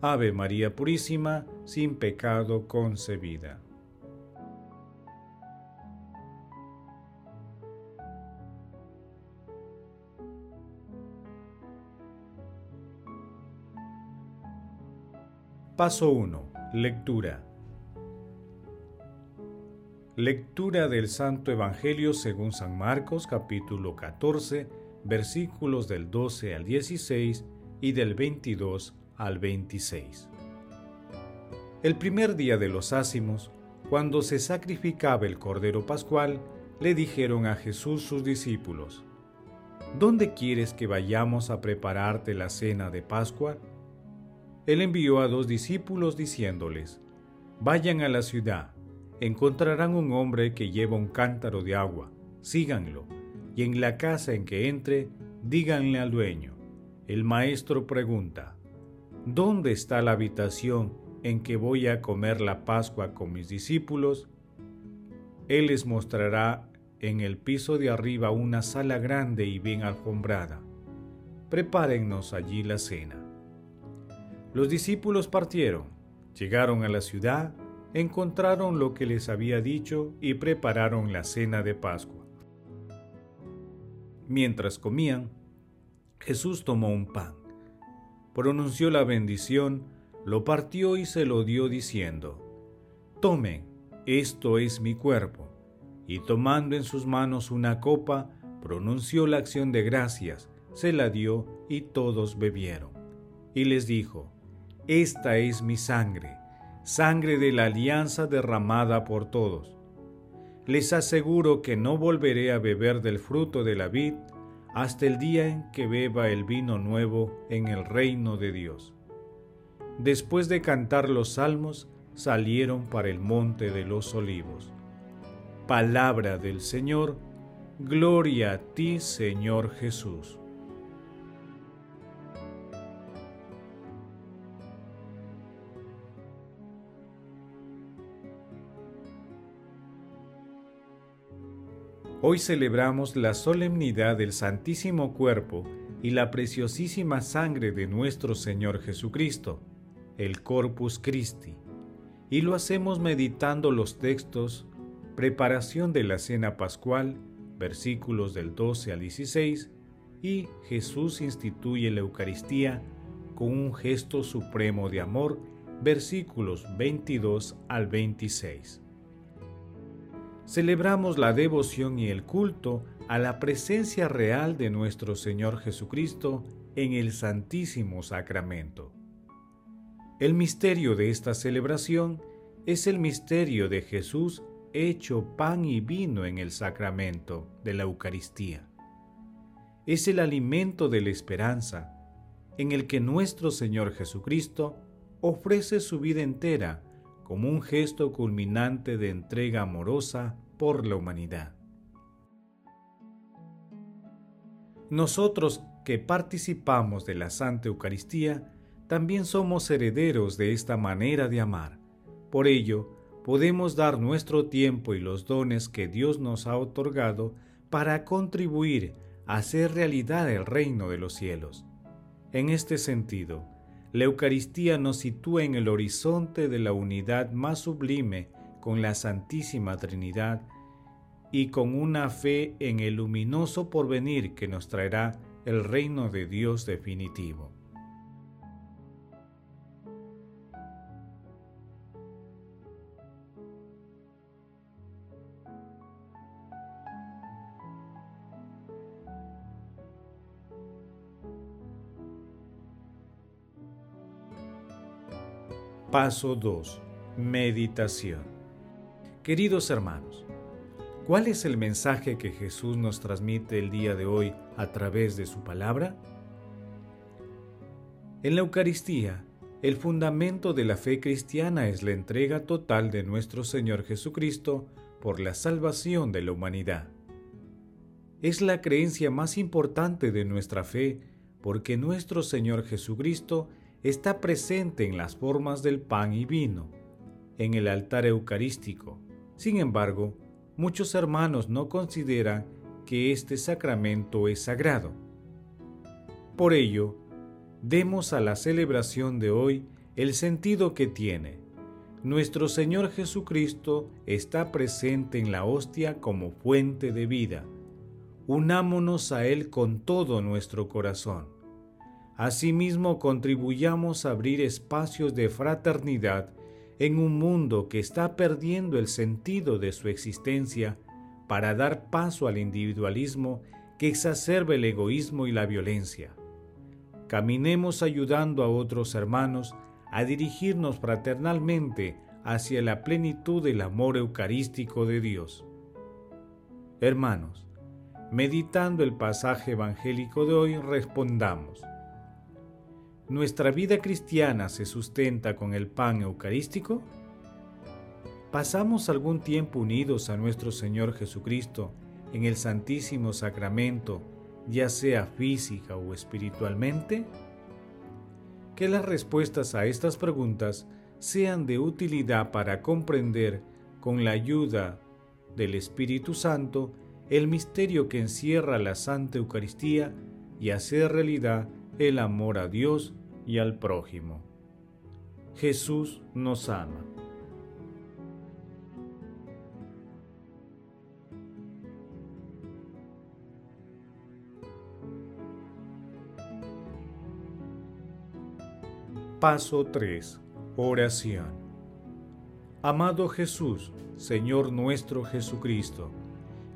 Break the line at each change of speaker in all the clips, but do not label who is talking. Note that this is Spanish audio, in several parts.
Ave María Purísima, sin pecado concebida. Paso 1. Lectura. Lectura del Santo Evangelio según San Marcos capítulo 14 versículos del 12 al 16 y del 22 al 26. El primer día de los ácimos, cuando se sacrificaba el Cordero Pascual, le dijeron a Jesús sus discípulos, ¿Dónde quieres que vayamos a prepararte la cena de Pascua? Él envió a dos discípulos diciéndoles, Vayan a la ciudad, encontrarán un hombre que lleva un cántaro de agua, síganlo, y en la casa en que entre, díganle al dueño, el maestro pregunta, ¿Dónde está la habitación en que voy a comer la Pascua con mis discípulos? Él les mostrará en el piso de arriba una sala grande y bien alfombrada. Prepárennos allí la cena. Los discípulos partieron, llegaron a la ciudad, encontraron lo que les había dicho y prepararon la cena de Pascua. Mientras comían, Jesús tomó un pan pronunció la bendición, lo partió y se lo dio diciendo, Tomen, esto es mi cuerpo. Y tomando en sus manos una copa, pronunció la acción de gracias, se la dio y todos bebieron. Y les dijo, Esta es mi sangre, sangre de la alianza derramada por todos. Les aseguro que no volveré a beber del fruto de la vid hasta el día en que beba el vino nuevo en el reino de Dios. Después de cantar los salmos, salieron para el monte de los olivos. Palabra del Señor, gloria a ti Señor Jesús. Hoy celebramos la solemnidad del Santísimo Cuerpo y la preciosísima sangre de nuestro Señor Jesucristo, el Corpus Christi, y lo hacemos meditando los textos Preparación de la Cena Pascual, versículos del 12 al 16, y Jesús instituye la Eucaristía con un gesto supremo de amor, versículos 22 al 26 celebramos la devoción y el culto a la presencia real de nuestro Señor Jesucristo en el Santísimo Sacramento. El misterio de esta celebración es el misterio de Jesús hecho pan y vino en el sacramento de la Eucaristía. Es el alimento de la esperanza en el que nuestro Señor Jesucristo ofrece su vida entera como un gesto culminante de entrega amorosa por la humanidad. Nosotros que participamos de la Santa Eucaristía, también somos herederos de esta manera de amar. Por ello, podemos dar nuestro tiempo y los dones que Dios nos ha otorgado para contribuir a hacer realidad el reino de los cielos. En este sentido, la Eucaristía nos sitúa en el horizonte de la unidad más sublime con la Santísima Trinidad y con una fe en el luminoso porvenir que nos traerá el reino de Dios definitivo. Paso 2. Meditación. Queridos hermanos, ¿cuál es el mensaje que Jesús nos transmite el día de hoy a través de su palabra? En la Eucaristía, el fundamento de la fe cristiana es la entrega total de nuestro Señor Jesucristo por la salvación de la humanidad. Es la creencia más importante de nuestra fe porque nuestro Señor Jesucristo está presente en las formas del pan y vino, en el altar eucarístico. Sin embargo, muchos hermanos no consideran que este sacramento es sagrado. Por ello, demos a la celebración de hoy el sentido que tiene. Nuestro Señor Jesucristo está presente en la hostia como fuente de vida. Unámonos a Él con todo nuestro corazón. Asimismo, contribuyamos a abrir espacios de fraternidad en un mundo que está perdiendo el sentido de su existencia para dar paso al individualismo que exacerba el egoísmo y la violencia. Caminemos ayudando a otros hermanos a dirigirnos fraternalmente hacia la plenitud del amor eucarístico de Dios. Hermanos, meditando el pasaje evangélico de hoy, respondamos. ¿Nuestra vida cristiana se sustenta con el pan eucarístico? ¿Pasamos algún tiempo unidos a nuestro Señor Jesucristo en el Santísimo Sacramento, ya sea física o espiritualmente? Que las respuestas a estas preguntas sean de utilidad para comprender, con la ayuda del Espíritu Santo, el misterio que encierra la Santa Eucaristía y hacer realidad el amor a Dios y al prójimo. Jesús nos ama. Paso 3. Oración. Amado Jesús, Señor nuestro Jesucristo,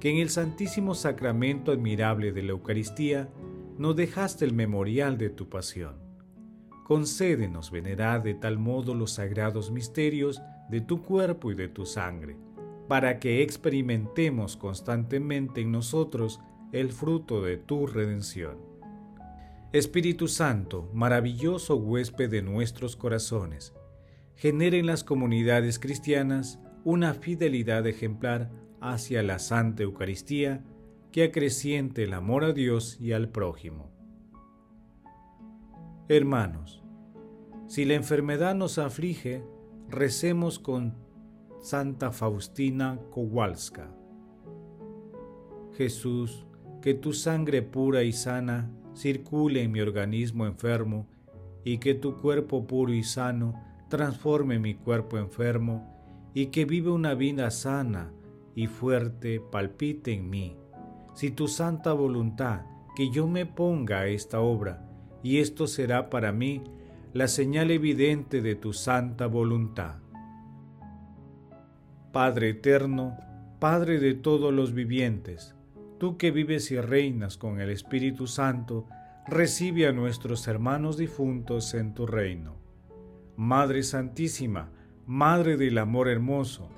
que en el Santísimo Sacramento admirable de la Eucaristía no dejaste el memorial de tu pasión concédenos venerar de tal modo los sagrados misterios de tu cuerpo y de tu sangre, para que experimentemos constantemente en nosotros el fruto de tu redención. Espíritu Santo, maravilloso huésped de nuestros corazones, genere en las comunidades cristianas una fidelidad ejemplar hacia la Santa Eucaristía que acreciente el amor a Dios y al prójimo. Hermanos, si la enfermedad nos aflige, recemos con Santa Faustina Kowalska. Jesús, que tu sangre pura y sana circule en mi organismo enfermo y que tu cuerpo puro y sano transforme mi cuerpo enfermo y que vive una vida sana y fuerte palpite en mí. Si tu santa voluntad que yo me ponga a esta obra, y esto será para mí la señal evidente de tu santa voluntad. Padre eterno, Padre de todos los vivientes, tú que vives y reinas con el Espíritu Santo, recibe a nuestros hermanos difuntos en tu reino. Madre Santísima, Madre del Amor Hermoso,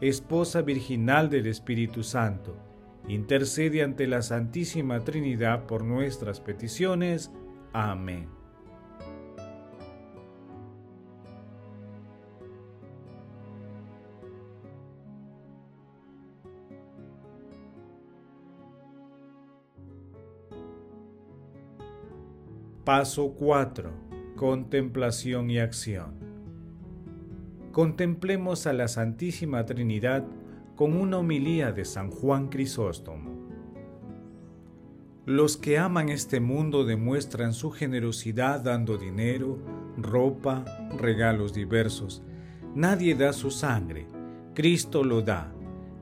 Esposa Virginal del Espíritu Santo, intercede ante la Santísima Trinidad por nuestras peticiones. Amén. Paso 4. Contemplación y acción. Contemplemos a la Santísima Trinidad con una homilía de San Juan Crisóstomo. Los que aman este mundo demuestran su generosidad dando dinero, ropa, regalos diversos. Nadie da su sangre, Cristo lo da.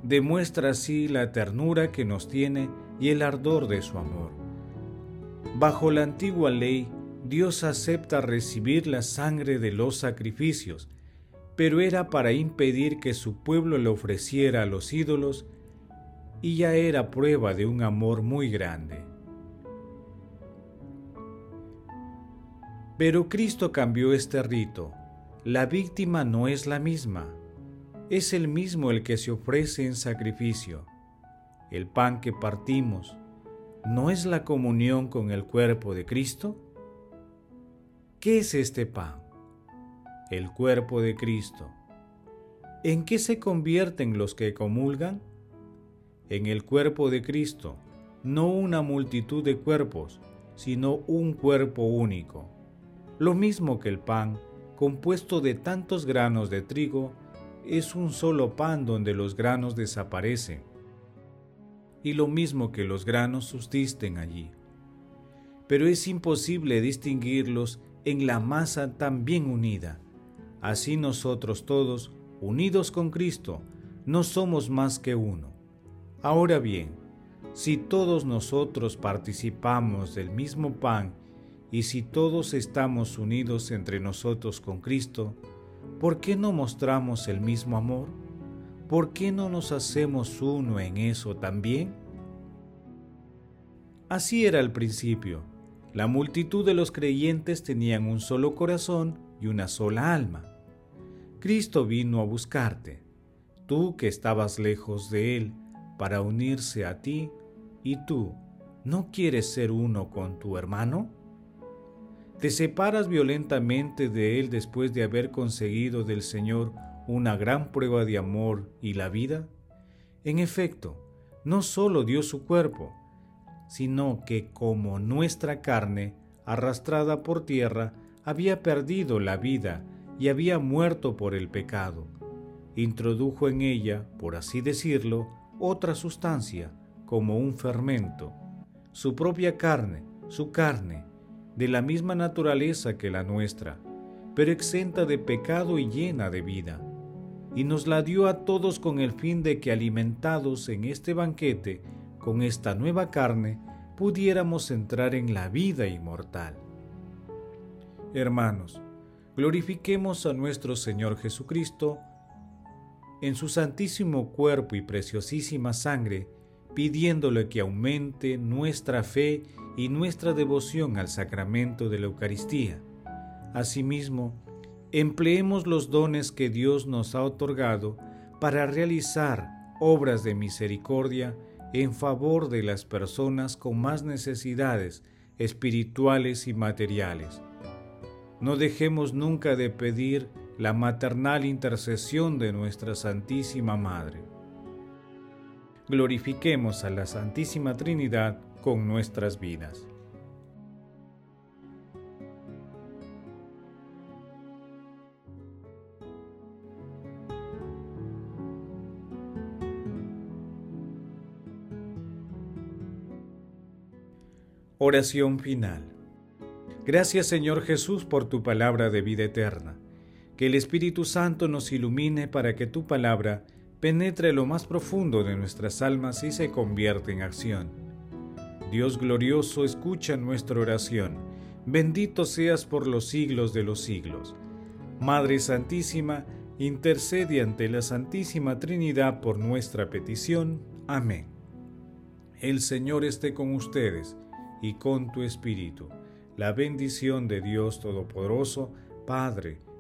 Demuestra así la ternura que nos tiene y el ardor de su amor. Bajo la antigua ley, Dios acepta recibir la sangre de los sacrificios, pero era para impedir que su pueblo le ofreciera a los ídolos y ya era prueba de un amor muy grande. Pero Cristo cambió este rito. La víctima no es la misma. Es el mismo el que se ofrece en sacrificio. El pan que partimos, ¿no es la comunión con el cuerpo de Cristo? ¿Qué es este pan? el cuerpo de Cristo. ¿En qué se convierten los que comulgan? En el cuerpo de Cristo, no una multitud de cuerpos, sino un cuerpo único. Lo mismo que el pan, compuesto de tantos granos de trigo, es un solo pan donde los granos desaparecen. Y lo mismo que los granos subsisten allí. Pero es imposible distinguirlos en la masa tan bien unida. Así nosotros todos, unidos con Cristo, no somos más que uno. Ahora bien, si todos nosotros participamos del mismo pan y si todos estamos unidos entre nosotros con Cristo, ¿por qué no mostramos el mismo amor? ¿Por qué no nos hacemos uno en eso también? Así era al principio. La multitud de los creyentes tenían un solo corazón y una sola alma. Cristo vino a buscarte, tú que estabas lejos de Él, para unirse a ti, y tú, ¿no quieres ser uno con tu hermano? ¿Te separas violentamente de Él después de haber conseguido del Señor una gran prueba de amor y la vida? En efecto, no solo dio su cuerpo, sino que como nuestra carne, arrastrada por tierra, había perdido la vida y había muerto por el pecado. Introdujo en ella, por así decirlo, otra sustancia, como un fermento, su propia carne, su carne, de la misma naturaleza que la nuestra, pero exenta de pecado y llena de vida. Y nos la dio a todos con el fin de que alimentados en este banquete, con esta nueva carne, pudiéramos entrar en la vida inmortal. Hermanos, glorifiquemos a nuestro Señor Jesucristo en su santísimo cuerpo y preciosísima sangre, pidiéndole que aumente nuestra fe y nuestra devoción al sacramento de la Eucaristía. Asimismo, empleemos los dones que Dios nos ha otorgado para realizar obras de misericordia en favor de las personas con más necesidades espirituales y materiales no dejemos nunca de pedir la maternal intercesión de nuestra Santísima Madre. Glorifiquemos a la Santísima Trinidad con nuestras vidas. Oración final. Gracias Señor Jesús por tu palabra de vida eterna. Que el Espíritu Santo nos ilumine para que tu palabra penetre lo más profundo de nuestras almas y se convierta en acción. Dios glorioso, escucha nuestra oración. Bendito seas por los siglos de los siglos. Madre Santísima, intercede ante la Santísima Trinidad por nuestra petición. Amén. El Señor esté con ustedes y con tu Espíritu la bendición de Dios Todopoderoso, Padre,